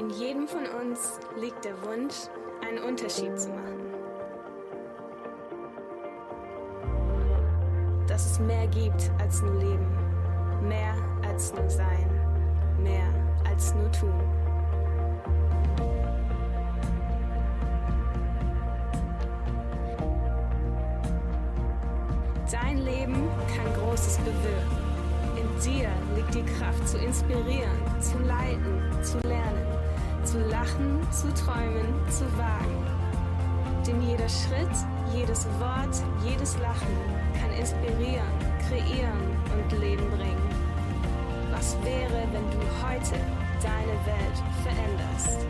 In jedem von uns liegt der Wunsch, einen Unterschied zu machen. Dass es mehr gibt als nur Leben, mehr als nur Sein, mehr als nur Tun. Dein Leben kann Großes bewirken. In dir liegt die Kraft zu inspirieren, zu leiten, zu lernen, zu lachen, zu träumen, zu wagen. Denn jeder Schritt, jedes Wort, jedes Lachen kann inspirieren, kreieren und Leben bringen. Was wäre, wenn du heute deine Welt veränderst?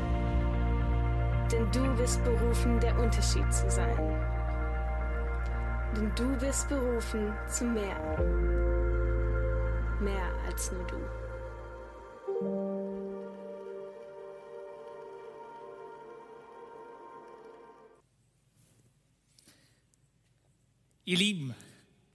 Denn du bist berufen, der Unterschied zu sein. Denn du bist berufen zu mehr. Mehr als nur du. Ihr Lieben,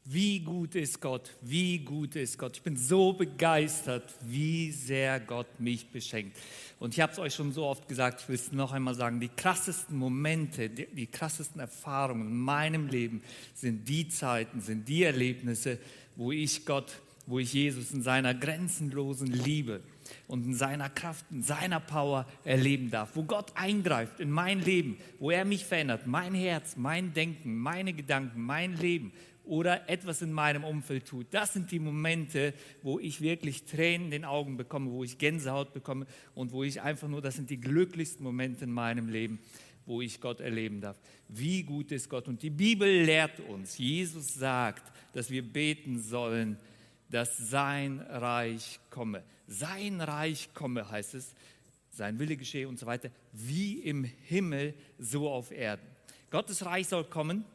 wie gut ist Gott, wie gut ist Gott. Ich bin so begeistert, wie sehr Gott mich beschenkt. Und ich habe es euch schon so oft gesagt, ich will es noch einmal sagen, die krassesten Momente, die, die krassesten Erfahrungen in meinem Leben sind die Zeiten, sind die Erlebnisse, wo ich Gott, wo ich Jesus in seiner grenzenlosen Liebe und in seiner Kraft, in seiner Power erleben darf, wo Gott eingreift in mein Leben, wo er mich verändert, mein Herz, mein Denken, meine Gedanken, mein Leben, oder etwas in meinem Umfeld tut. Das sind die Momente, wo ich wirklich Tränen in den Augen bekomme, wo ich Gänsehaut bekomme und wo ich einfach nur, das sind die glücklichsten Momente in meinem Leben, wo ich Gott erleben darf. Wie gut ist Gott? Und die Bibel lehrt uns, Jesus sagt, dass wir beten sollen, dass sein Reich komme. Sein Reich komme heißt es, sein Wille geschehe und so weiter, wie im Himmel, so auf Erden. Gottes Reich soll kommen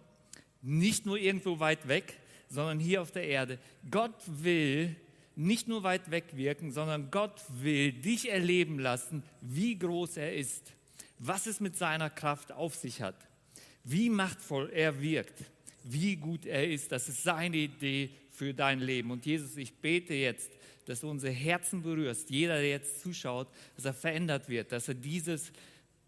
nicht nur irgendwo weit weg, sondern hier auf der Erde. Gott will nicht nur weit weg wirken, sondern Gott will dich erleben lassen, wie groß er ist, was es mit seiner Kraft auf sich hat, wie machtvoll er wirkt, wie gut er ist. Das ist seine Idee für dein Leben. Und Jesus, ich bete jetzt, dass du unsere Herzen berührst, jeder, der jetzt zuschaut, dass er verändert wird, dass er dieses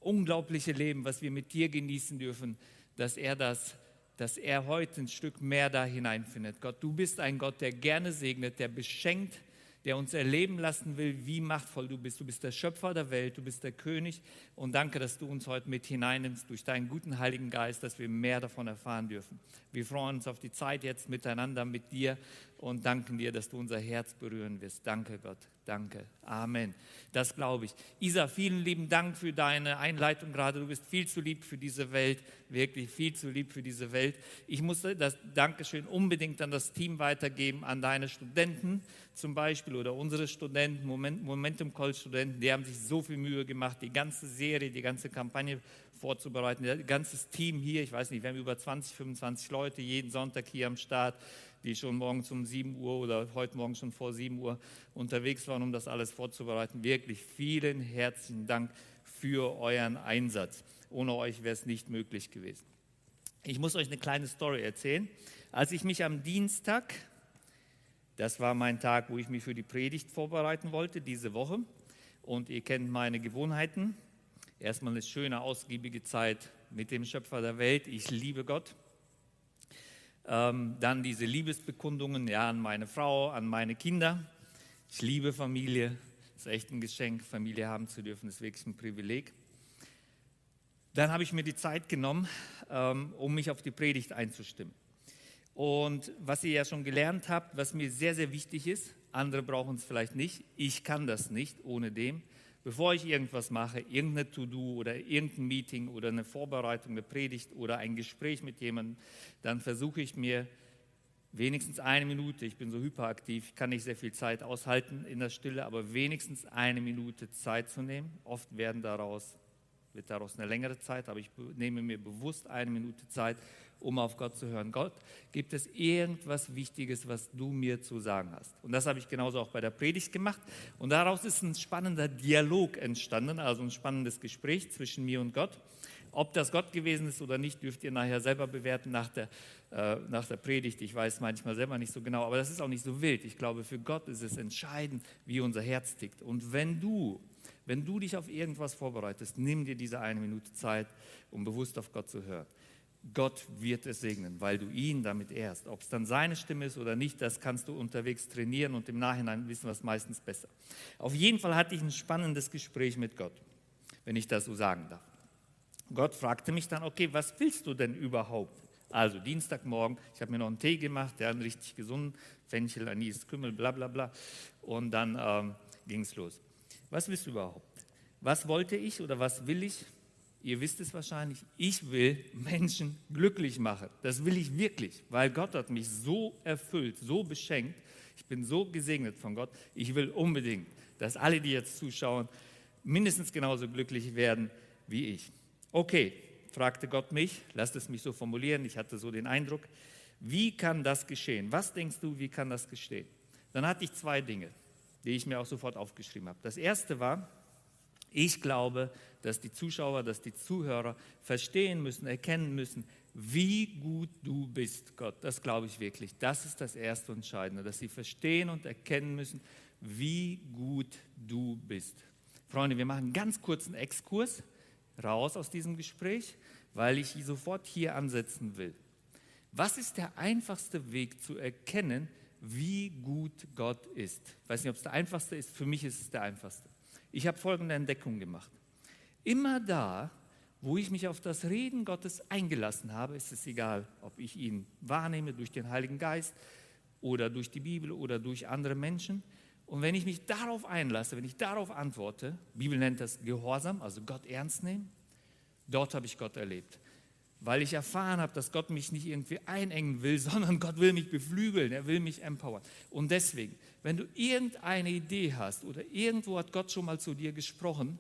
unglaubliche Leben, was wir mit dir genießen dürfen, dass er das dass er heute ein Stück mehr da hineinfindet. Gott, du bist ein Gott, der gerne segnet, der beschenkt, der uns erleben lassen will, wie machtvoll du bist. Du bist der Schöpfer der Welt, du bist der König und danke, dass du uns heute mit hineinnimmst durch deinen guten Heiligen Geist, dass wir mehr davon erfahren dürfen. Wir freuen uns auf die Zeit jetzt miteinander mit dir und danken dir, dass du unser Herz berühren wirst. Danke Gott, danke. Amen. Das glaube ich. Isa, vielen lieben Dank für deine Einleitung gerade. Du bist viel zu lieb für diese Welt, wirklich viel zu lieb für diese Welt. Ich muss das Dankeschön unbedingt an das Team weitergeben, an deine Studenten zum Beispiel oder unsere Studenten, Momentum College Studenten, die haben sich so viel Mühe gemacht, die ganze Serie, die ganze Kampagne vorzubereiten. Das ganze Team hier, ich weiß nicht, wir haben über 20, 25 Leute jeden Sonntag hier am Start die schon morgens um 7 Uhr oder heute Morgen schon vor 7 Uhr unterwegs waren, um das alles vorzubereiten. Wirklich vielen herzlichen Dank für euren Einsatz. Ohne euch wäre es nicht möglich gewesen. Ich muss euch eine kleine Story erzählen. Als ich mich am Dienstag, das war mein Tag, wo ich mich für die Predigt vorbereiten wollte, diese Woche, und ihr kennt meine Gewohnheiten. Erstmal eine schöne, ausgiebige Zeit mit dem Schöpfer der Welt. Ich liebe Gott. Ähm, dann diese Liebesbekundungen ja, an meine Frau, an meine Kinder. Ich liebe Familie. Das ist echt ein Geschenk, Familie haben zu dürfen. Das ist wirklich ein Privileg. Dann habe ich mir die Zeit genommen, ähm, um mich auf die Predigt einzustimmen. Und was ihr ja schon gelernt habt, was mir sehr, sehr wichtig ist, andere brauchen es vielleicht nicht, ich kann das nicht ohne dem, bevor ich irgendwas mache, irgendeine To-Do oder irgendein Meeting oder eine Vorbereitung, eine Predigt oder ein Gespräch mit jemandem, dann versuche ich mir wenigstens eine Minute, ich bin so hyperaktiv, kann nicht sehr viel Zeit aushalten in der Stille, aber wenigstens eine Minute Zeit zu nehmen. Oft werden daraus, wird daraus eine längere Zeit, aber ich nehme mir bewusst eine Minute Zeit, um auf Gott zu hören. Gott, gibt es irgendwas Wichtiges, was du mir zu sagen hast? Und das habe ich genauso auch bei der Predigt gemacht. Und daraus ist ein spannender Dialog entstanden, also ein spannendes Gespräch zwischen mir und Gott. Ob das Gott gewesen ist oder nicht, dürft ihr nachher selber bewerten nach der, äh, nach der Predigt. Ich weiß manchmal selber nicht so genau, aber das ist auch nicht so wild. Ich glaube, für Gott ist es entscheidend, wie unser Herz tickt. Und wenn du, wenn du dich auf irgendwas vorbereitest, nimm dir diese eine Minute Zeit, um bewusst auf Gott zu hören. Gott wird es segnen, weil du ihn damit ehrst. Ob es dann seine Stimme ist oder nicht, das kannst du unterwegs trainieren und im Nachhinein wissen wir es meistens besser. Auf jeden Fall hatte ich ein spannendes Gespräch mit Gott, wenn ich das so sagen darf. Gott fragte mich dann, okay, was willst du denn überhaupt? Also Dienstagmorgen, ich habe mir noch einen Tee gemacht, der hat richtig gesunden, Fenchel, Anis, Kümmel, bla bla bla. Und dann ähm, ging es los. Was willst du überhaupt? Was wollte ich oder was will ich? Ihr wisst es wahrscheinlich, ich will Menschen glücklich machen. Das will ich wirklich, weil Gott hat mich so erfüllt, so beschenkt. Ich bin so gesegnet von Gott. Ich will unbedingt, dass alle, die jetzt zuschauen, mindestens genauso glücklich werden wie ich. Okay, fragte Gott mich, lasst es mich so formulieren, ich hatte so den Eindruck, wie kann das geschehen? Was denkst du, wie kann das geschehen? Dann hatte ich zwei Dinge, die ich mir auch sofort aufgeschrieben habe. Das erste war, ich glaube, dass die Zuschauer, dass die Zuhörer verstehen müssen, erkennen müssen, wie gut du bist, Gott. Das glaube ich wirklich. Das ist das Erste Entscheidende, dass sie verstehen und erkennen müssen, wie gut du bist. Freunde, wir machen einen ganz kurzen Exkurs raus aus diesem Gespräch, weil ich sofort hier ansetzen will. Was ist der einfachste Weg zu erkennen, wie gut Gott ist? Ich weiß nicht, ob es der einfachste ist, für mich ist es der einfachste. Ich habe folgende Entdeckung gemacht. Immer da, wo ich mich auf das Reden Gottes eingelassen habe, ist es egal, ob ich ihn wahrnehme durch den Heiligen Geist oder durch die Bibel oder durch andere Menschen, und wenn ich mich darauf einlasse, wenn ich darauf antworte, Bibel nennt das Gehorsam, also Gott ernst nehmen, dort habe ich Gott erlebt. Weil ich erfahren habe, dass Gott mich nicht irgendwie einengen will, sondern Gott will mich beflügeln, er will mich empowern. Und deswegen, wenn du irgendeine Idee hast oder irgendwo hat Gott schon mal zu dir gesprochen,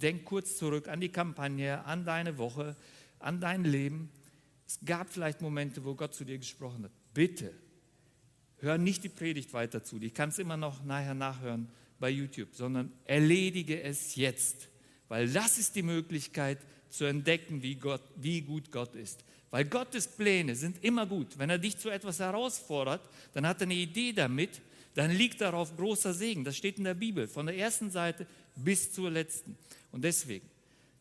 denk kurz zurück an die Kampagne, an deine Woche, an dein Leben. Es gab vielleicht Momente, wo Gott zu dir gesprochen hat. Bitte hör nicht die Predigt weiter zu, die kannst immer noch nachher nachhören bei YouTube, sondern erledige es jetzt, weil das ist die Möglichkeit zu entdecken, wie, Gott, wie gut Gott ist. Weil Gottes Pläne sind immer gut. Wenn er dich zu etwas herausfordert, dann hat er eine Idee damit, dann liegt darauf großer Segen. Das steht in der Bibel, von der ersten Seite bis zur letzten. Und deswegen,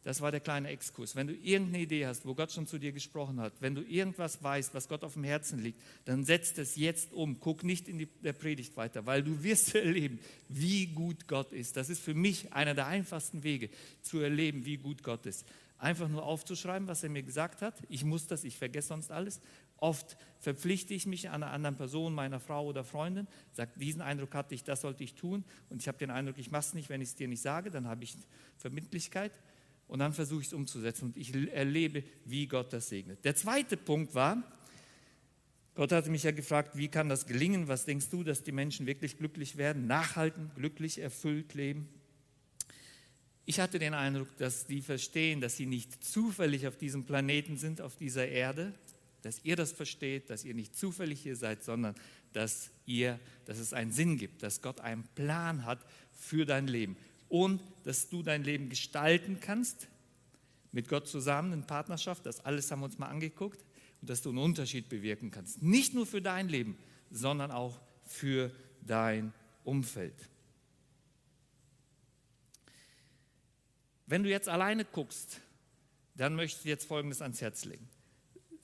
das war der kleine Exkurs. Wenn du irgendeine Idee hast, wo Gott schon zu dir gesprochen hat, wenn du irgendwas weißt, was Gott auf dem Herzen liegt, dann setz das jetzt um. Guck nicht in die, der Predigt weiter, weil du wirst erleben, wie gut Gott ist. Das ist für mich einer der einfachsten Wege, zu erleben, wie gut Gott ist. Einfach nur aufzuschreiben, was er mir gesagt hat. Ich muss das, ich vergesse sonst alles. Oft verpflichte ich mich einer anderen Person, meiner Frau oder Freundin, sage, diesen Eindruck hatte ich, das sollte ich tun. Und ich habe den Eindruck, ich mache es nicht, wenn ich es dir nicht sage, dann habe ich Verbindlichkeit und dann versuche ich es umzusetzen und ich erlebe, wie Gott das segnet. Der zweite Punkt war, Gott hatte mich ja gefragt, wie kann das gelingen? Was denkst du, dass die Menschen wirklich glücklich werden, nachhalten, glücklich, erfüllt leben? Ich hatte den Eindruck, dass die verstehen, dass sie nicht zufällig auf diesem Planeten sind, auf dieser Erde, dass ihr das versteht, dass ihr nicht zufällig hier seid, sondern dass ihr, dass es einen Sinn gibt, dass Gott einen Plan hat für dein Leben und dass du dein Leben gestalten kannst mit Gott zusammen in Partnerschaft. Das alles haben wir uns mal angeguckt und dass du einen Unterschied bewirken kannst. Nicht nur für dein Leben, sondern auch für dein Umfeld. Wenn du jetzt alleine guckst, dann möchte ich dir jetzt Folgendes ans Herz legen.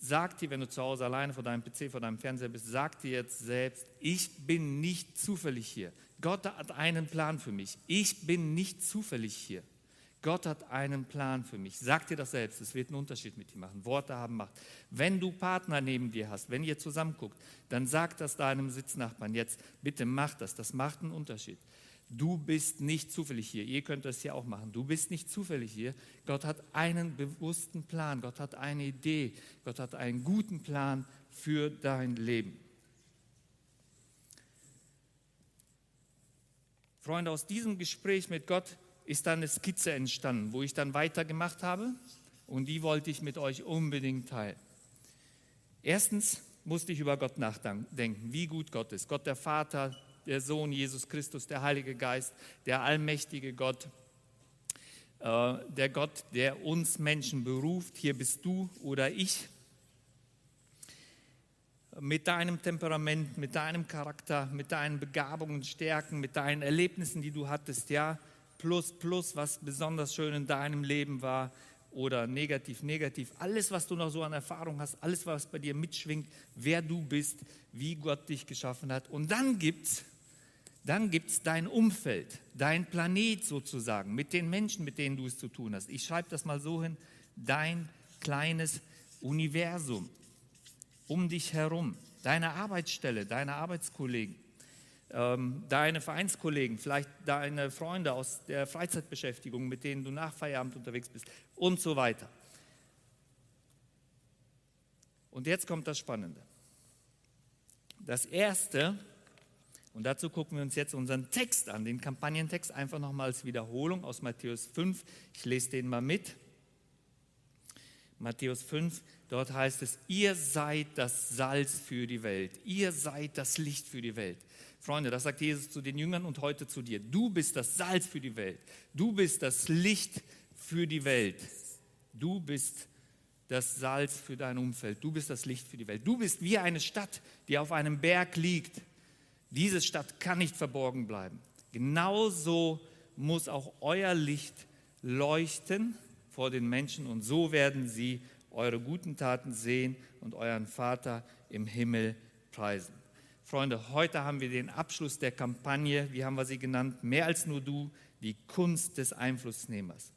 Sag dir, wenn du zu Hause alleine vor deinem PC, vor deinem Fernseher bist, sag dir jetzt selbst, ich bin nicht zufällig hier. Gott hat einen Plan für mich. Ich bin nicht zufällig hier. Gott hat einen Plan für mich. Sag dir das selbst, es wird einen Unterschied mit dir machen. Worte haben Macht. Wenn du Partner neben dir hast, wenn ihr zusammen guckt, dann sag das deinem Sitznachbarn jetzt, bitte mach das, das macht einen Unterschied. Du bist nicht zufällig hier. Ihr könnt das hier auch machen. Du bist nicht zufällig hier. Gott hat einen bewussten Plan. Gott hat eine Idee. Gott hat einen guten Plan für dein Leben. Freunde, aus diesem Gespräch mit Gott ist dann eine Skizze entstanden, wo ich dann weitergemacht habe und die wollte ich mit euch unbedingt teilen. Erstens musste ich über Gott nachdenken, wie gut Gott ist. Gott der Vater, der Sohn Jesus Christus, der Heilige Geist, der allmächtige Gott. Äh, der Gott, der uns Menschen beruft, hier bist du oder ich, mit deinem Temperament, mit deinem Charakter, mit deinen Begabungen, Stärken, mit deinen Erlebnissen, die du hattest, ja, plus, plus, was besonders schön in deinem Leben war oder negativ, negativ, alles, was du noch so an Erfahrung hast, alles, was bei dir mitschwingt, wer du bist, wie Gott dich geschaffen hat. Und dann gibt es dann gibt's dein Umfeld, dein Planet sozusagen, mit den Menschen, mit denen du es zu tun hast. Ich schreibe das mal so hin, dein kleines Universum um dich herum, deine Arbeitsstelle, deine Arbeitskollegen, ähm, deine Vereinskollegen, vielleicht deine Freunde aus der Freizeitbeschäftigung, mit denen du nach Feierabend unterwegs bist und so weiter. Und jetzt kommt das Spannende. Das Erste, und dazu gucken wir uns jetzt unseren Text an, den Kampagnentext, einfach nochmal als Wiederholung aus Matthäus 5. Ich lese den mal mit. Matthäus 5, dort heißt es, ihr seid das Salz für die Welt, ihr seid das Licht für die Welt. Freunde, das sagt Jesus zu den Jüngern und heute zu dir. Du bist das Salz für die Welt, du bist das Licht für die Welt, du bist das Salz für dein Umfeld, du bist das Licht für die Welt. Du bist wie eine Stadt, die auf einem Berg liegt diese Stadt kann nicht verborgen bleiben. Genauso muss auch euer Licht leuchten vor den Menschen und so werden sie eure guten Taten sehen und euren Vater im Himmel preisen. Freunde, heute haben wir den Abschluss der Kampagne, wie haben wir sie genannt? Mehr als nur du, die Kunst des Einflussnehmers.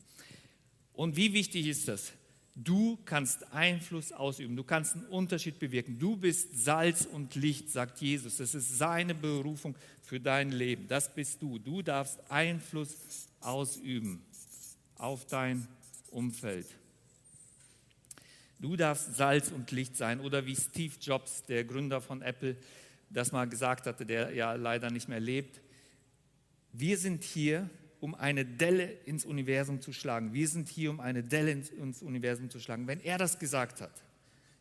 Und wie wichtig ist das? Du kannst Einfluss ausüben, du kannst einen Unterschied bewirken. Du bist Salz und Licht, sagt Jesus. Das ist seine Berufung für dein Leben. Das bist du. Du darfst Einfluss ausüben auf dein Umfeld. Du darfst Salz und Licht sein. Oder wie Steve Jobs, der Gründer von Apple, das mal gesagt hatte, der ja leider nicht mehr lebt. Wir sind hier, um eine Delle ins Universum zu schlagen. Wir sind hier, um eine Delle ins Universum zu schlagen. Wenn er das gesagt hat,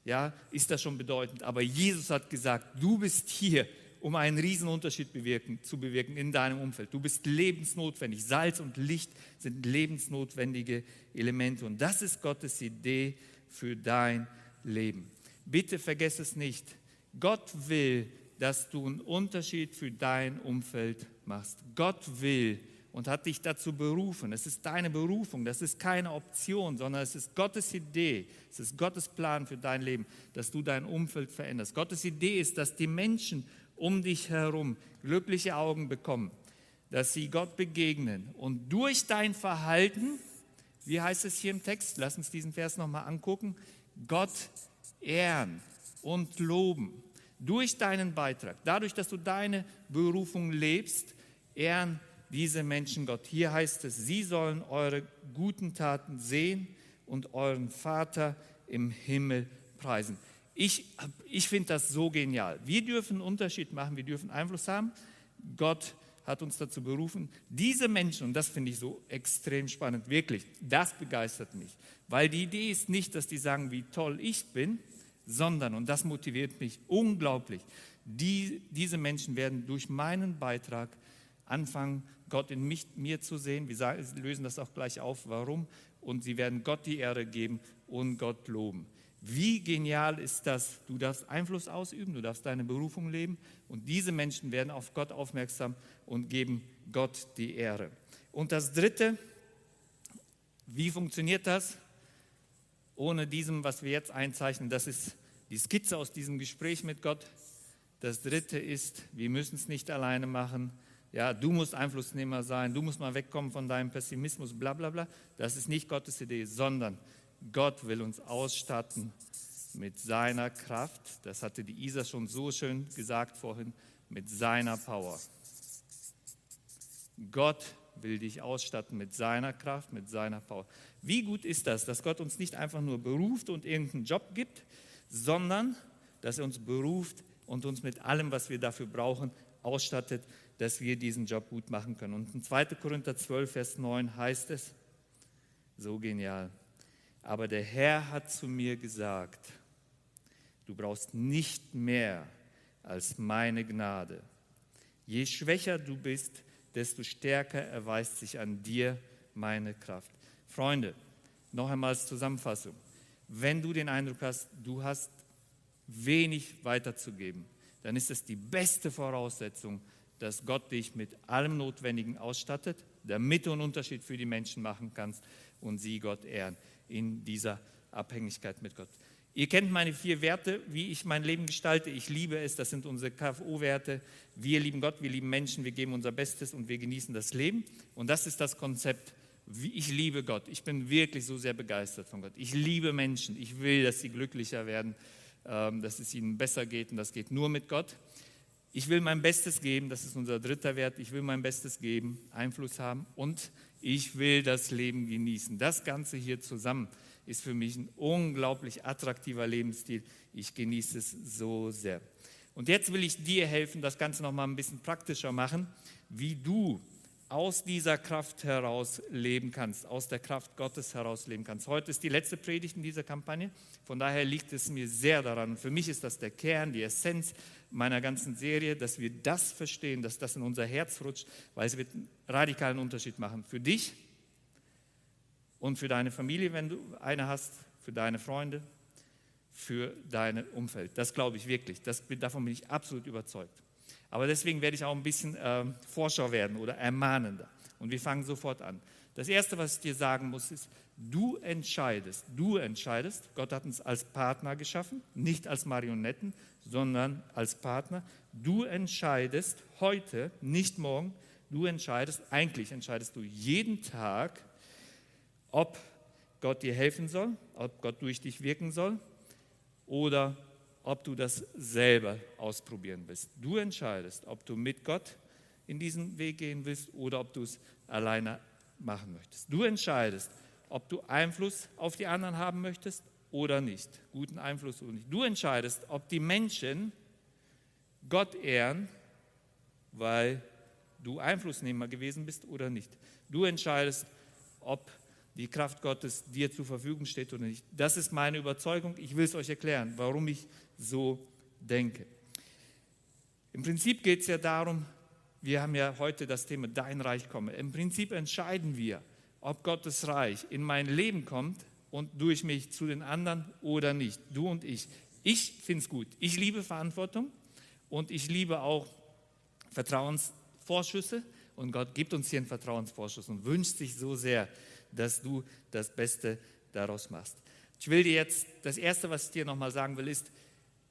ja, ist das schon bedeutend. Aber Jesus hat gesagt, du bist hier, um einen Riesenunterschied bewirken, zu bewirken in deinem Umfeld. Du bist lebensnotwendig. Salz und Licht sind lebensnotwendige Elemente. Und das ist Gottes Idee für dein Leben. Bitte vergess es nicht. Gott will, dass du einen Unterschied für dein Umfeld machst. Gott will, und hat dich dazu berufen. Es ist deine Berufung, das ist keine Option, sondern es ist Gottes Idee, es ist Gottes Plan für dein Leben, dass du dein Umfeld veränderst. Gottes Idee ist, dass die Menschen um dich herum glückliche Augen bekommen, dass sie Gott begegnen und durch dein Verhalten, wie heißt es hier im Text, lass uns diesen Vers nochmal angucken, Gott ehren und loben. Durch deinen Beitrag, dadurch, dass du deine Berufung lebst, ehren diese Menschen Gott. Hier heißt es, sie sollen eure guten Taten sehen und euren Vater im Himmel preisen. Ich, ich finde das so genial. Wir dürfen einen Unterschied machen, wir dürfen Einfluss haben. Gott hat uns dazu berufen. Diese Menschen, und das finde ich so extrem spannend, wirklich, das begeistert mich. Weil die Idee ist nicht, dass die sagen, wie toll ich bin, sondern, und das motiviert mich unglaublich, die, diese Menschen werden durch meinen Beitrag anfangen, Gott in mich, mir zu sehen. Wir lösen das auch gleich auf, warum. Und sie werden Gott die Ehre geben und Gott loben. Wie genial ist das? Du darfst Einfluss ausüben, du darfst deine Berufung leben und diese Menschen werden auf Gott aufmerksam und geben Gott die Ehre. Und das Dritte, wie funktioniert das? Ohne diesem, was wir jetzt einzeichnen, das ist die Skizze aus diesem Gespräch mit Gott. Das Dritte ist, wir müssen es nicht alleine machen, ja, du musst Einflussnehmer sein, du musst mal wegkommen von deinem Pessimismus, bla bla bla. Das ist nicht Gottes Idee, sondern Gott will uns ausstatten mit seiner Kraft. Das hatte die Isa schon so schön gesagt vorhin, mit seiner Power. Gott will dich ausstatten mit seiner Kraft, mit seiner Power. Wie gut ist das, dass Gott uns nicht einfach nur beruft und irgendeinen Job gibt, sondern dass er uns beruft und uns mit allem, was wir dafür brauchen, ausstattet, dass wir diesen Job gut machen können. Und in 2. Korinther 12, Vers 9 heißt es, so genial, aber der Herr hat zu mir gesagt, du brauchst nicht mehr als meine Gnade. Je schwächer du bist, desto stärker erweist sich an dir meine Kraft. Freunde, noch einmal als Zusammenfassung. Wenn du den Eindruck hast, du hast wenig weiterzugeben, dann ist es die beste Voraussetzung, dass Gott dich mit allem Notwendigen ausstattet, damit du einen Unterschied für die Menschen machen kannst und sie Gott ehren in dieser Abhängigkeit mit Gott. Ihr kennt meine vier Werte, wie ich mein Leben gestalte. Ich liebe es, das sind unsere KFO-Werte. Wir lieben Gott, wir lieben Menschen, wir geben unser Bestes und wir genießen das Leben. Und das ist das Konzept. Ich liebe Gott. Ich bin wirklich so sehr begeistert von Gott. Ich liebe Menschen. Ich will, dass sie glücklicher werden, ähm, dass es ihnen besser geht und das geht nur mit Gott. Ich will mein Bestes geben, das ist unser dritter Wert. Ich will mein Bestes geben, Einfluss haben und ich will das Leben genießen. Das Ganze hier zusammen ist für mich ein unglaublich attraktiver Lebensstil. Ich genieße es so sehr. Und jetzt will ich dir helfen, das Ganze noch mal ein bisschen praktischer machen, wie du aus dieser Kraft heraus leben kannst, aus der Kraft Gottes heraus leben kannst. Heute ist die letzte Predigt in dieser Kampagne, von daher liegt es mir sehr daran. Für mich ist das der Kern, die Essenz meiner ganzen Serie, dass wir das verstehen, dass das in unser Herz rutscht, weil es wird einen radikalen Unterschied machen für dich und für deine Familie, wenn du eine hast, für deine Freunde, für dein Umfeld. Das glaube ich wirklich. Das, davon bin ich absolut überzeugt. Aber deswegen werde ich auch ein bisschen äh, Forscher werden oder ermahnender. Und wir fangen sofort an. Das Erste, was ich dir sagen muss, ist, du entscheidest, du entscheidest, Gott hat uns als Partner geschaffen, nicht als Marionetten, sondern als Partner. Du entscheidest heute, nicht morgen, du entscheidest, eigentlich entscheidest du jeden Tag, ob Gott dir helfen soll, ob Gott durch dich wirken soll oder ob du das selber ausprobieren willst. Du entscheidest, ob du mit Gott in diesen Weg gehen willst oder ob du es alleine machen möchtest. Du entscheidest, ob du Einfluss auf die anderen haben möchtest oder nicht. Guten Einfluss oder nicht. Du entscheidest, ob die Menschen Gott ehren, weil du Einflussnehmer gewesen bist oder nicht. Du entscheidest, ob die Kraft Gottes dir zur Verfügung steht oder nicht. Das ist meine Überzeugung. Ich will es euch erklären, warum ich so denke. Im Prinzip geht es ja darum, wir haben ja heute das Thema Dein Reich komme. Im Prinzip entscheiden wir, ob Gottes Reich in mein Leben kommt und durch mich zu den anderen oder nicht. Du und ich. Ich finde es gut. Ich liebe Verantwortung und ich liebe auch Vertrauensvorschüsse. Und Gott gibt uns hier einen Vertrauensvorschuss und wünscht sich so sehr, dass du das Beste daraus machst. Ich will dir jetzt, das Erste, was ich dir nochmal sagen will, ist,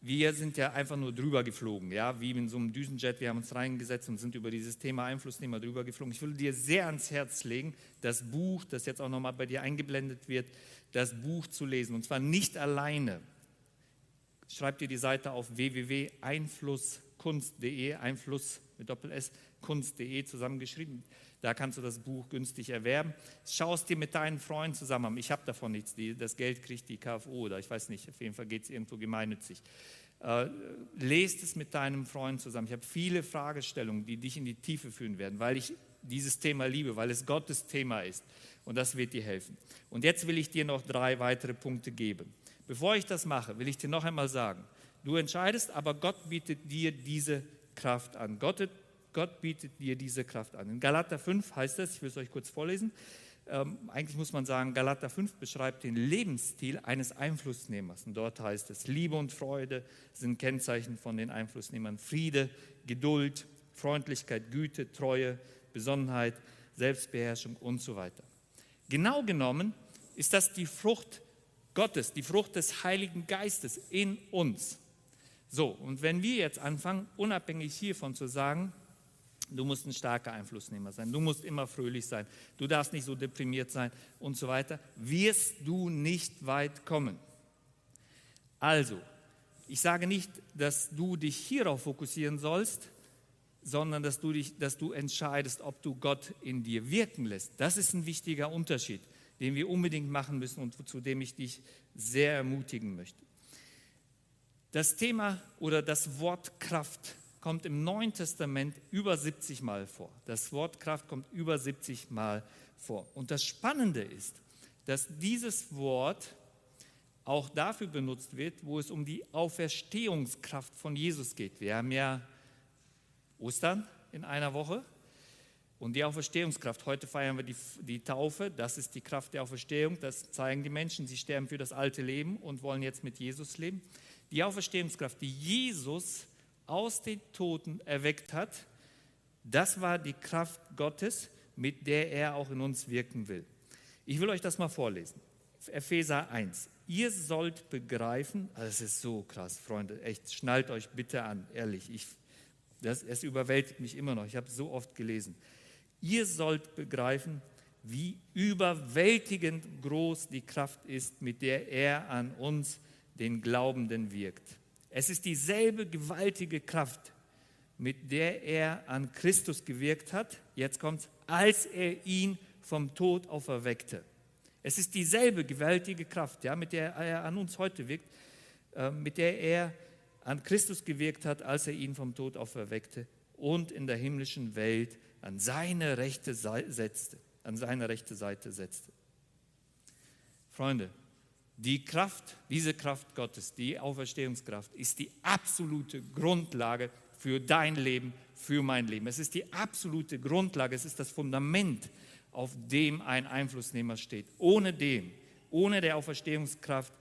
wir sind ja einfach nur drüber geflogen, ja, wie in so einem Düsenjet. Wir haben uns reingesetzt und sind über dieses Thema Einflussnehmer drüber geflogen. Ich will dir sehr ans Herz legen, das Buch, das jetzt auch nochmal bei dir eingeblendet wird, das Buch zu lesen. Und zwar nicht alleine. Schreib dir die Seite auf www.einflusskunst.de, Einfluss mit Doppel-S, kunst.de zusammengeschrieben. Da kannst du das Buch günstig erwerben. Schau es dir mit deinen Freunden zusammen Ich habe davon nichts. Die, das Geld kriegt die KFO oder ich weiß nicht. Auf jeden Fall geht es irgendwo gemeinnützig. Äh, lest es mit deinem Freund zusammen. Ich habe viele Fragestellungen, die dich in die Tiefe führen werden, weil ich dieses Thema liebe, weil es Gottes Thema ist. Und das wird dir helfen. Und jetzt will ich dir noch drei weitere Punkte geben. Bevor ich das mache, will ich dir noch einmal sagen, du entscheidest, aber Gott bietet dir diese Kraft an. Gott Gott bietet dir diese Kraft an. In Galater 5 heißt es, ich will es euch kurz vorlesen, ähm, eigentlich muss man sagen, Galater 5 beschreibt den Lebensstil eines Einflussnehmers. Und dort heißt es, Liebe und Freude sind Kennzeichen von den Einflussnehmern. Friede, Geduld, Freundlichkeit, Güte, Treue, Besonnenheit, Selbstbeherrschung und so weiter. Genau genommen ist das die Frucht Gottes, die Frucht des Heiligen Geistes in uns. So, und wenn wir jetzt anfangen, unabhängig hiervon zu sagen, Du musst ein starker Einflussnehmer sein. Du musst immer fröhlich sein. Du darfst nicht so deprimiert sein und so weiter. Wirst du nicht weit kommen. Also, ich sage nicht, dass du dich hierauf fokussieren sollst, sondern dass du, dich, dass du entscheidest, ob du Gott in dir wirken lässt. Das ist ein wichtiger Unterschied, den wir unbedingt machen müssen und zu dem ich dich sehr ermutigen möchte. Das Thema oder das Wort Kraft kommt im Neuen Testament über 70 Mal vor. Das Wort Kraft kommt über 70 Mal vor. Und das Spannende ist, dass dieses Wort auch dafür benutzt wird, wo es um die Auferstehungskraft von Jesus geht. Wir haben ja Ostern in einer Woche. Und die Auferstehungskraft, heute feiern wir die, die Taufe, das ist die Kraft der Auferstehung, das zeigen die Menschen, sie sterben für das alte Leben und wollen jetzt mit Jesus leben. Die Auferstehungskraft, die Jesus aus den Toten erweckt hat, das war die Kraft Gottes, mit der er auch in uns wirken will. Ich will euch das mal vorlesen. Epheser 1. Ihr sollt begreifen, also es ist so krass, Freunde, echt, schnallt euch bitte an, ehrlich, ich, das, es überwältigt mich immer noch, ich habe so oft gelesen. Ihr sollt begreifen, wie überwältigend groß die Kraft ist, mit der er an uns, den Glaubenden, wirkt. Es ist dieselbe gewaltige Kraft, mit der er an Christus gewirkt hat, jetzt kommt als er ihn vom Tod auferweckte. Es ist dieselbe gewaltige Kraft, ja, mit der er an uns heute wirkt, äh, mit der er an Christus gewirkt hat, als er ihn vom Tod auferweckte und in der himmlischen Welt an seine rechte Seite setzte, an seine rechte Seite setzte. Freunde, die Kraft, diese Kraft Gottes, die Auferstehungskraft, ist die absolute Grundlage für dein Leben, für mein Leben. Es ist die absolute Grundlage, es ist das Fundament, auf dem ein Einflussnehmer steht. Ohne dem, ohne der Auferstehungskraft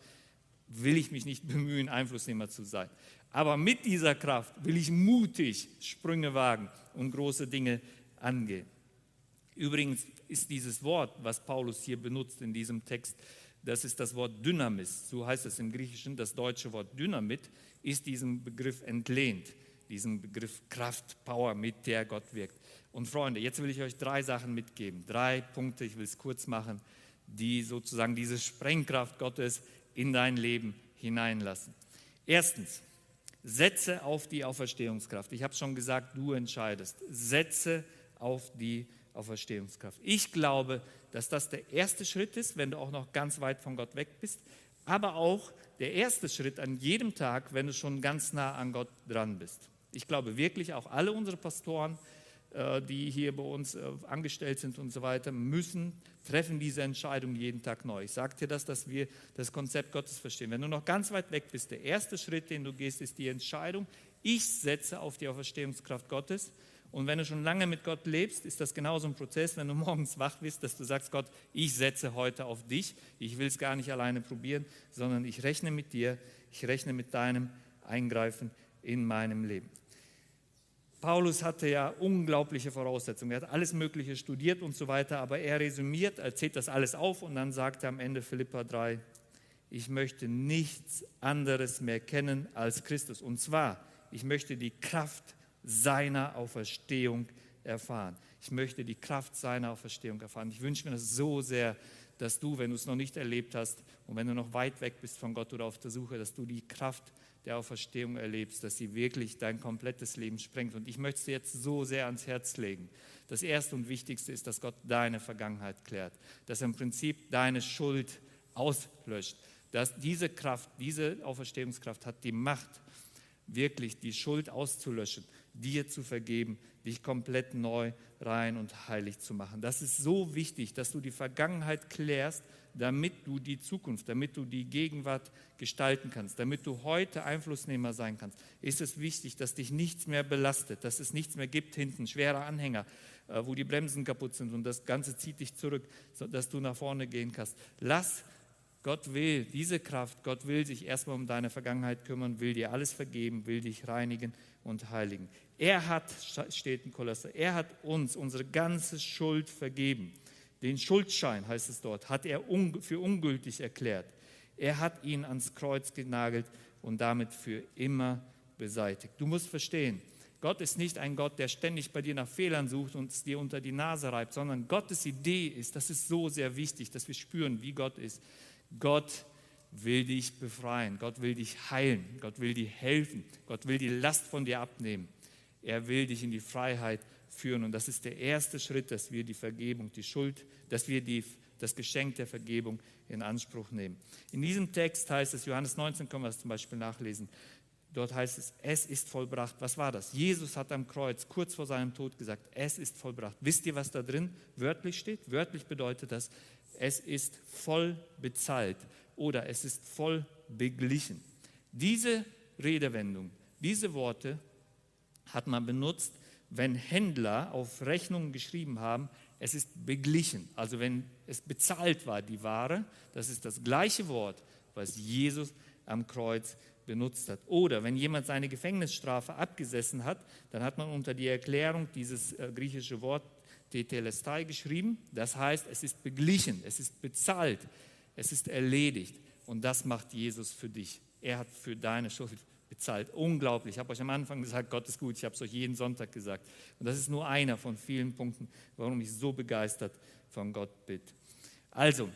will ich mich nicht bemühen, Einflussnehmer zu sein. Aber mit dieser Kraft will ich mutig Sprünge wagen und große Dinge angehen. Übrigens ist dieses Wort, was Paulus hier benutzt in diesem Text, das ist das Wort Dynamis, so heißt es im Griechischen. Das deutsche Wort Dynamit ist diesem Begriff entlehnt, diesem Begriff Kraft, Power, mit der Gott wirkt. Und Freunde, jetzt will ich euch drei Sachen mitgeben, drei Punkte, ich will es kurz machen, die sozusagen diese Sprengkraft Gottes in dein Leben hineinlassen. Erstens, setze auf die Auferstehungskraft. Ich habe schon gesagt, du entscheidest. Setze auf die Auferstehungskraft. Ich glaube, dass das der erste Schritt ist, wenn du auch noch ganz weit von Gott weg bist, aber auch der erste Schritt an jedem Tag, wenn du schon ganz nah an Gott dran bist. Ich glaube wirklich, auch alle unsere Pastoren, äh, die hier bei uns äh, angestellt sind und so weiter, müssen treffen diese Entscheidung jeden Tag neu. Ich sage dir das, dass wir das Konzept Gottes verstehen. Wenn du noch ganz weit weg bist, der erste Schritt, den du gehst, ist die Entscheidung, ich setze auf die Auferstehungskraft Gottes und wenn du schon lange mit Gott lebst, ist das genauso ein Prozess, wenn du morgens wach bist, dass du sagst, Gott, ich setze heute auf dich. Ich will es gar nicht alleine probieren, sondern ich rechne mit dir. Ich rechne mit deinem Eingreifen in meinem Leben. Paulus hatte ja unglaubliche Voraussetzungen. Er hat alles Mögliche studiert und so weiter, aber er resümiert, er zählt das alles auf und dann sagt er am Ende Philippa 3, ich möchte nichts anderes mehr kennen als Christus. Und zwar, ich möchte die Kraft seiner Auferstehung erfahren. Ich möchte die Kraft seiner Auferstehung erfahren. Ich wünsche mir das so sehr, dass du, wenn du es noch nicht erlebt hast und wenn du noch weit weg bist von Gott oder auf der Suche, dass du die Kraft der Auferstehung erlebst, dass sie wirklich dein komplettes Leben sprengt. Und ich möchte es dir jetzt so sehr ans Herz legen. Das Erste und Wichtigste ist, dass Gott deine Vergangenheit klärt, dass er im Prinzip deine Schuld auslöscht, dass diese Kraft, diese Auferstehungskraft hat die Macht, wirklich die Schuld auszulöschen dir zu vergeben, dich komplett neu, rein und heilig zu machen. Das ist so wichtig, dass du die Vergangenheit klärst, damit du die Zukunft, damit du die Gegenwart gestalten kannst, damit du heute Einflussnehmer sein kannst. Ist es wichtig, dass dich nichts mehr belastet, dass es nichts mehr gibt hinten, schwere Anhänger, äh, wo die Bremsen kaputt sind und das Ganze zieht dich zurück, sodass du nach vorne gehen kannst. Lass Gott will diese Kraft, Gott will sich erstmal um deine Vergangenheit kümmern, will dir alles vergeben, will dich reinigen und heiligen. Er hat, steht in Kolosser, er hat uns unsere ganze Schuld vergeben. Den Schuldschein, heißt es dort, hat er für ungültig erklärt. Er hat ihn ans Kreuz genagelt und damit für immer beseitigt. Du musst verstehen, Gott ist nicht ein Gott, der ständig bei dir nach Fehlern sucht und es dir unter die Nase reibt, sondern Gottes Idee ist, das ist so sehr wichtig, dass wir spüren, wie Gott ist. Gott will dich befreien, Gott will dich heilen, Gott will dir helfen, Gott will die Last von dir abnehmen. Er will dich in die Freiheit führen. Und das ist der erste Schritt, dass wir die Vergebung, die Schuld, dass wir die, das Geschenk der Vergebung in Anspruch nehmen. In diesem Text heißt es, Johannes 19 können wir das zum Beispiel nachlesen, dort heißt es, es ist vollbracht. Was war das? Jesus hat am Kreuz kurz vor seinem Tod gesagt, es ist vollbracht. Wisst ihr, was da drin wörtlich steht? Wörtlich bedeutet das, es ist voll bezahlt oder es ist voll beglichen. Diese Redewendung, diese Worte hat man benutzt, wenn Händler auf Rechnungen geschrieben haben, es ist beglichen, also wenn es bezahlt war, die Ware, das ist das gleiche Wort, was Jesus am Kreuz benutzt hat. Oder wenn jemand seine Gefängnisstrafe abgesessen hat, dann hat man unter die Erklärung dieses äh, griechische Wort Tetelestai geschrieben. Das heißt, es ist beglichen, es ist bezahlt, es ist erledigt. Und das macht Jesus für dich. Er hat für deine Schuld bezahlt. Unglaublich. Ich habe euch am Anfang gesagt, Gott ist gut. Ich habe es euch jeden Sonntag gesagt. Und das ist nur einer von vielen Punkten, warum ich so begeistert von Gott bin. Also,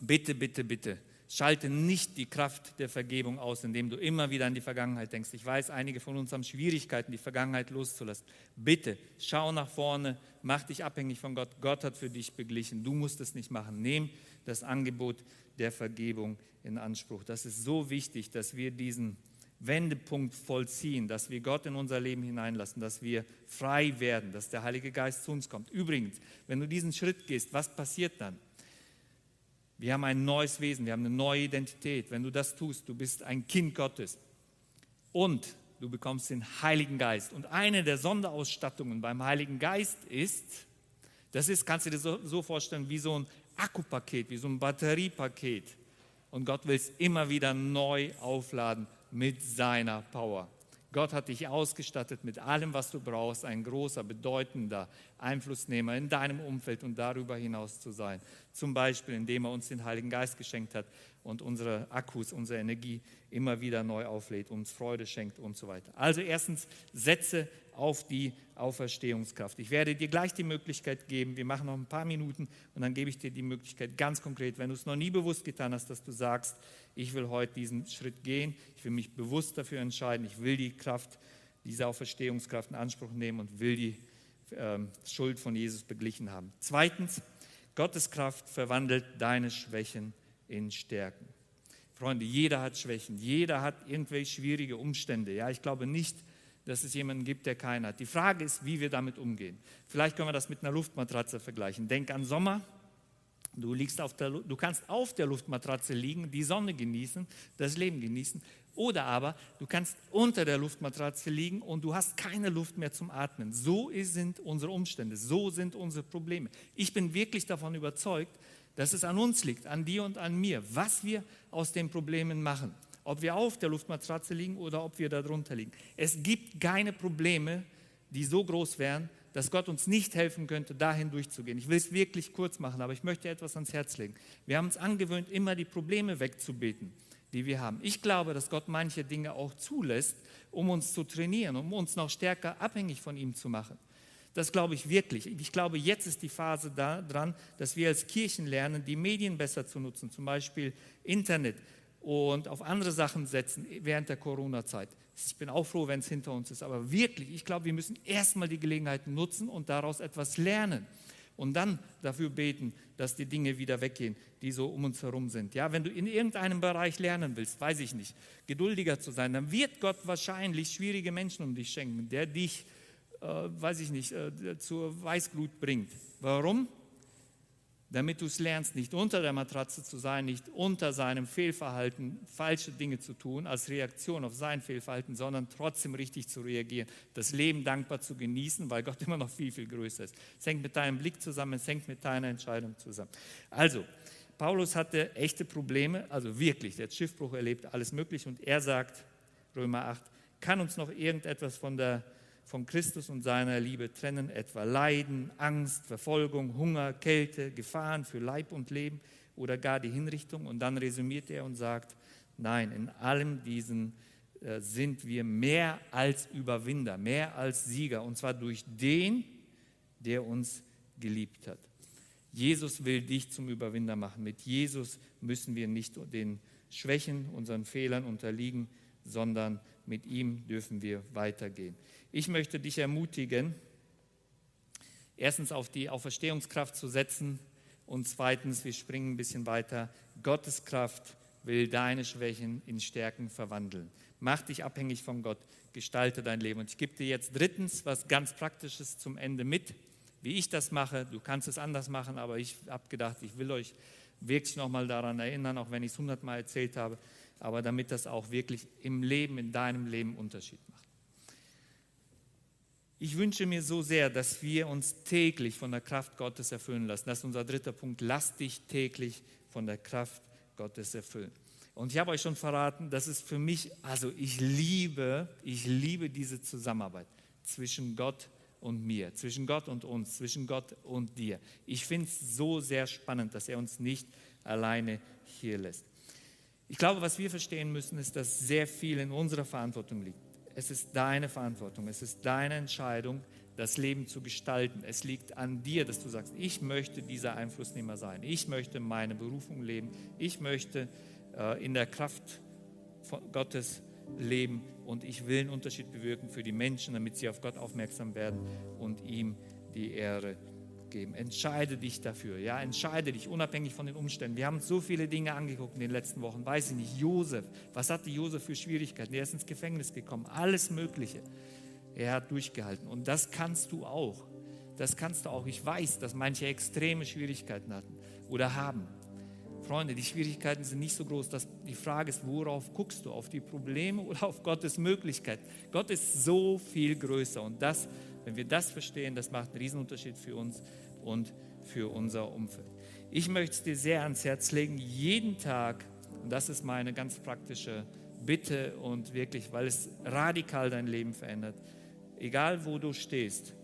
bitte, bitte, bitte, schalte nicht die Kraft der Vergebung aus, indem du immer wieder an die Vergangenheit denkst. Ich weiß, einige von uns haben Schwierigkeiten, die Vergangenheit loszulassen. Bitte, schau nach vorne, mach dich abhängig von Gott. Gott hat für dich beglichen. Du musst es nicht machen. Nimm das Angebot der Vergebung in Anspruch. Das ist so wichtig, dass wir diesen Wendepunkt vollziehen, dass wir Gott in unser Leben hineinlassen, dass wir frei werden, dass der Heilige Geist zu uns kommt. Übrigens, wenn du diesen Schritt gehst, was passiert dann? Wir haben ein neues Wesen, wir haben eine neue Identität. Wenn du das tust, du bist ein Kind Gottes und du bekommst den Heiligen Geist. Und eine der Sonderausstattungen beim Heiligen Geist ist, das ist, kannst du dir so, so vorstellen, wie so ein Akkupaket, wie so ein Batteriepaket. Und Gott will es immer wieder neu aufladen mit seiner Power. Gott hat dich ausgestattet mit allem, was du brauchst, ein großer, bedeutender Einflussnehmer in deinem Umfeld und darüber hinaus zu sein. Zum Beispiel, indem er uns den Heiligen Geist geschenkt hat und unsere Akkus, unsere Energie immer wieder neu auflädt, uns Freude schenkt und so weiter. Also erstens, setze auf die Auferstehungskraft. Ich werde dir gleich die Möglichkeit geben, wir machen noch ein paar Minuten und dann gebe ich dir die Möglichkeit ganz konkret, wenn du es noch nie bewusst getan hast, dass du sagst, ich will heute diesen Schritt gehen, ich will mich bewusst dafür entscheiden, ich will die Kraft, diese Auferstehungskraft in Anspruch nehmen und will die ähm, Schuld von Jesus beglichen haben. Zweitens, Gottes Kraft verwandelt deine Schwächen in Stärken. Freunde, jeder hat Schwächen, jeder hat irgendwelche schwierige Umstände. Ja, ich glaube nicht, dass es jemanden gibt, der keinen hat. Die Frage ist, wie wir damit umgehen. Vielleicht können wir das mit einer Luftmatratze vergleichen. Denk an Sommer. Du, liegst auf der, du kannst auf der Luftmatratze liegen, die Sonne genießen, das Leben genießen. Oder aber du kannst unter der Luftmatratze liegen und du hast keine Luft mehr zum Atmen. So sind unsere Umstände, so sind unsere Probleme. Ich bin wirklich davon überzeugt, dass es an uns liegt, an dir und an mir, was wir aus den Problemen machen ob wir auf der Luftmatratze liegen oder ob wir darunter liegen. Es gibt keine Probleme, die so groß wären, dass Gott uns nicht helfen könnte, dahin durchzugehen. Ich will es wirklich kurz machen, aber ich möchte etwas ans Herz legen. Wir haben uns angewöhnt, immer die Probleme wegzubeten, die wir haben. Ich glaube, dass Gott manche Dinge auch zulässt, um uns zu trainieren, um uns noch stärker abhängig von ihm zu machen. Das glaube ich wirklich. Ich glaube, jetzt ist die Phase da dran, dass wir als Kirchen lernen, die Medien besser zu nutzen, zum Beispiel Internet und auf andere Sachen setzen während der Corona-Zeit. Ich bin auch froh, wenn es hinter uns ist. Aber wirklich, ich glaube, wir müssen erstmal die Gelegenheit nutzen und daraus etwas lernen. Und dann dafür beten, dass die Dinge wieder weggehen, die so um uns herum sind. Ja, wenn du in irgendeinem Bereich lernen willst, weiß ich nicht, geduldiger zu sein, dann wird Gott wahrscheinlich schwierige Menschen um dich schenken, der dich, äh, weiß ich nicht, äh, zur Weißglut bringt. Warum? damit du es lernst, nicht unter der Matratze zu sein, nicht unter seinem Fehlverhalten falsche Dinge zu tun als Reaktion auf sein Fehlverhalten, sondern trotzdem richtig zu reagieren, das Leben dankbar zu genießen, weil Gott immer noch viel, viel größer ist. Es hängt mit deinem Blick zusammen, es hängt mit deiner Entscheidung zusammen. Also, Paulus hatte echte Probleme, also wirklich, der hat Schiffbruch erlebt, alles möglich und er sagt, Römer 8, kann uns noch irgendetwas von der von Christus und seiner Liebe trennen, etwa Leiden, Angst, Verfolgung, Hunger, Kälte, Gefahren für Leib und Leben oder gar die Hinrichtung. Und dann resümiert er und sagt, nein, in allem diesen äh, sind wir mehr als Überwinder, mehr als Sieger, und zwar durch den, der uns geliebt hat. Jesus will dich zum Überwinder machen. Mit Jesus müssen wir nicht den Schwächen, unseren Fehlern unterliegen, sondern mit ihm dürfen wir weitergehen. Ich möchte dich ermutigen, erstens auf die Auferstehungskraft zu setzen und zweitens, wir springen ein bisschen weiter, Gottes Kraft will deine Schwächen in Stärken verwandeln. Mach dich abhängig von Gott, gestalte dein Leben. Und ich gebe dir jetzt drittens was ganz Praktisches zum Ende mit, wie ich das mache. Du kannst es anders machen, aber ich habe gedacht, ich will euch wirklich nochmal daran erinnern, auch wenn ich es hundertmal erzählt habe, aber damit das auch wirklich im Leben, in deinem Leben Unterschied macht. Ich wünsche mir so sehr, dass wir uns täglich von der Kraft Gottes erfüllen lassen. Das ist unser dritter Punkt. Lass dich täglich von der Kraft Gottes erfüllen. Und ich habe euch schon verraten, das ist für mich, also ich liebe, ich liebe diese Zusammenarbeit zwischen Gott und mir, zwischen Gott und uns, zwischen Gott und dir. Ich finde es so sehr spannend, dass er uns nicht alleine hier lässt. Ich glaube, was wir verstehen müssen, ist, dass sehr viel in unserer Verantwortung liegt. Es ist deine Verantwortung, es ist deine Entscheidung, das Leben zu gestalten. Es liegt an dir, dass du sagst, ich möchte dieser Einflussnehmer sein. Ich möchte meine Berufung leben. Ich möchte äh, in der Kraft Gottes leben und ich will einen Unterschied bewirken für die Menschen, damit sie auf Gott aufmerksam werden und ihm die Ehre geben. Entscheide dich dafür, ja, entscheide dich unabhängig von den Umständen. Wir haben so viele Dinge angeguckt in den letzten Wochen, weiß ich nicht, Josef, was hatte Josef für Schwierigkeiten? Er ist ins Gefängnis gekommen, alles Mögliche. Er hat durchgehalten und das kannst du auch. Das kannst du auch. Ich weiß, dass manche extreme Schwierigkeiten hatten oder haben. Freunde, die Schwierigkeiten sind nicht so groß. Dass die Frage ist, worauf guckst du? Auf die Probleme oder auf Gottes Möglichkeit? Gott ist so viel größer und das wenn wir das verstehen, das macht einen Riesenunterschied für uns und für unser Umfeld. Ich möchte es dir sehr ans Herz legen, jeden Tag, und das ist meine ganz praktische Bitte und wirklich, weil es radikal dein Leben verändert, egal wo du stehst,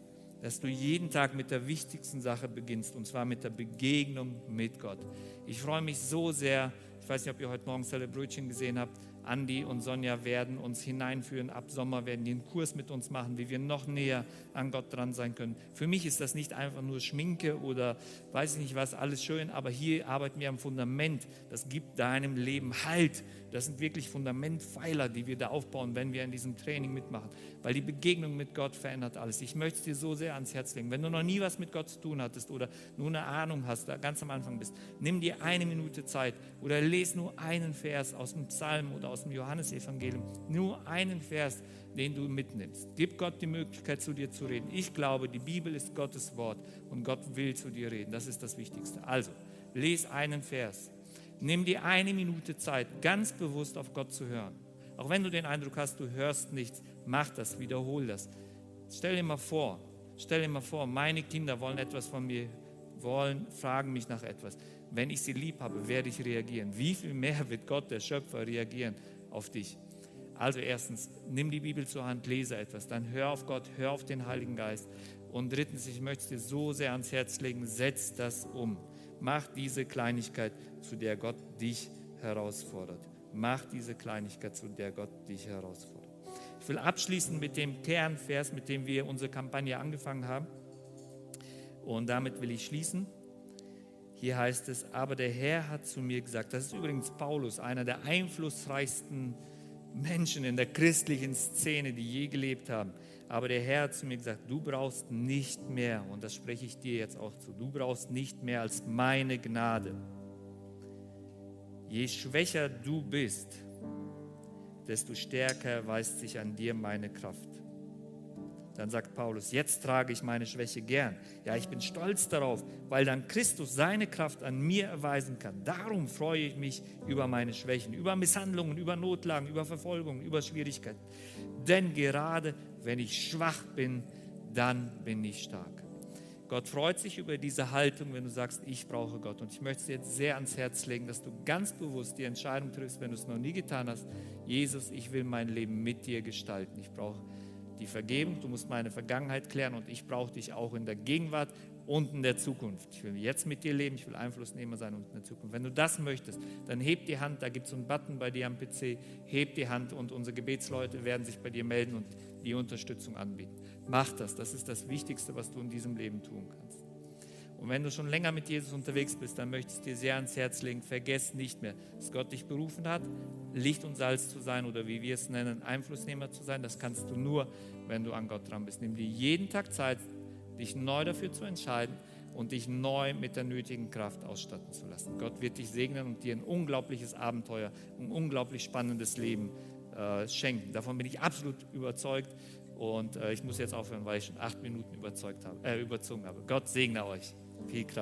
dass du jeden Tag mit der wichtigsten Sache beginnst, und zwar mit der Begegnung mit Gott. Ich freue mich so sehr, ich weiß nicht, ob ihr heute Morgen Celebration gesehen habt, Andi und Sonja werden uns hineinführen. Ab Sommer werden die einen Kurs mit uns machen, wie wir noch näher an Gott dran sein können. Für mich ist das nicht einfach nur Schminke oder weiß ich nicht was, alles schön, aber hier arbeiten wir am Fundament. Das gibt deinem Leben Halt. Das sind wirklich Fundamentpfeiler, die wir da aufbauen, wenn wir in diesem Training mitmachen. Weil die Begegnung mit Gott verändert alles. Ich möchte es dir so sehr ans Herz legen. Wenn du noch nie was mit Gott zu tun hattest oder nur eine Ahnung hast, da ganz am Anfang bist, nimm dir eine Minute Zeit oder lese nur einen Vers aus dem Psalm oder aus dem Johannesevangelium. Nur einen Vers, den du mitnimmst. Gib Gott die Möglichkeit, zu dir zu reden. Ich glaube, die Bibel ist Gottes Wort und Gott will zu dir reden. Das ist das Wichtigste. Also, lese einen Vers Nimm dir eine Minute Zeit, ganz bewusst auf Gott zu hören. Auch wenn du den Eindruck hast, du hörst nichts, mach das, wiederhol das. Stell dir mal vor, stell dir mal vor, meine Kinder wollen etwas von mir, wollen, fragen mich nach etwas. Wenn ich sie lieb habe, werde ich reagieren. Wie viel mehr wird Gott, der Schöpfer, reagieren auf dich? Also erstens, nimm die Bibel zur Hand, lese etwas, dann hör auf Gott, hör auf den Heiligen Geist. Und drittens, ich möchte dir so sehr ans Herz legen, setz das um. Mach diese Kleinigkeit, zu der Gott dich herausfordert. Mach diese Kleinigkeit, zu der Gott dich herausfordert. Ich will abschließen mit dem Kernvers, mit dem wir unsere Kampagne angefangen haben. Und damit will ich schließen. Hier heißt es, aber der Herr hat zu mir gesagt, das ist übrigens Paulus, einer der einflussreichsten Menschen in der christlichen Szene, die je gelebt haben. Aber der Herr hat zu mir gesagt, du brauchst nicht mehr, und das spreche ich dir jetzt auch zu, du brauchst nicht mehr als meine Gnade. Je schwächer du bist, desto stärker erweist sich an dir meine Kraft. Dann sagt Paulus, jetzt trage ich meine Schwäche gern. Ja, ich bin stolz darauf, weil dann Christus seine Kraft an mir erweisen kann. Darum freue ich mich über meine Schwächen, über Misshandlungen, über Notlagen, über Verfolgungen, über Schwierigkeiten. Denn gerade wenn ich schwach bin, dann bin ich stark. Gott freut sich über diese Haltung, wenn du sagst, ich brauche Gott. Und ich möchte es dir jetzt sehr ans Herz legen, dass du ganz bewusst die Entscheidung triffst, wenn du es noch nie getan hast. Jesus, ich will mein Leben mit dir gestalten. Ich brauche die Vergebung, du musst meine Vergangenheit klären und ich brauche dich auch in der Gegenwart und in der Zukunft. Ich will jetzt mit dir leben, ich will Einflussnehmer sein und in der Zukunft. Wenn du das möchtest, dann heb die Hand, da gibt es einen Button bei dir am PC, heb die Hand und unsere Gebetsleute werden sich bei dir melden und die Unterstützung anbieten. Mach das, das ist das Wichtigste, was du in diesem Leben tun kannst. Und wenn du schon länger mit Jesus unterwegs bist, dann möchte ich dir sehr ans Herz legen, vergess nicht mehr, dass Gott dich berufen hat, Licht und Salz zu sein oder wie wir es nennen, Einflussnehmer zu sein. Das kannst du nur, wenn du an Gott dran bist. Nimm dir jeden Tag Zeit, dich neu dafür zu entscheiden und dich neu mit der nötigen Kraft ausstatten zu lassen. Gott wird dich segnen und dir ein unglaubliches Abenteuer, ein unglaublich spannendes Leben äh, schenken. Davon bin ich absolut überzeugt. Und äh, ich muss jetzt aufhören, weil ich schon acht Minuten überzeugt habe, äh, überzogen habe. Gott segne euch. Viel Kraft.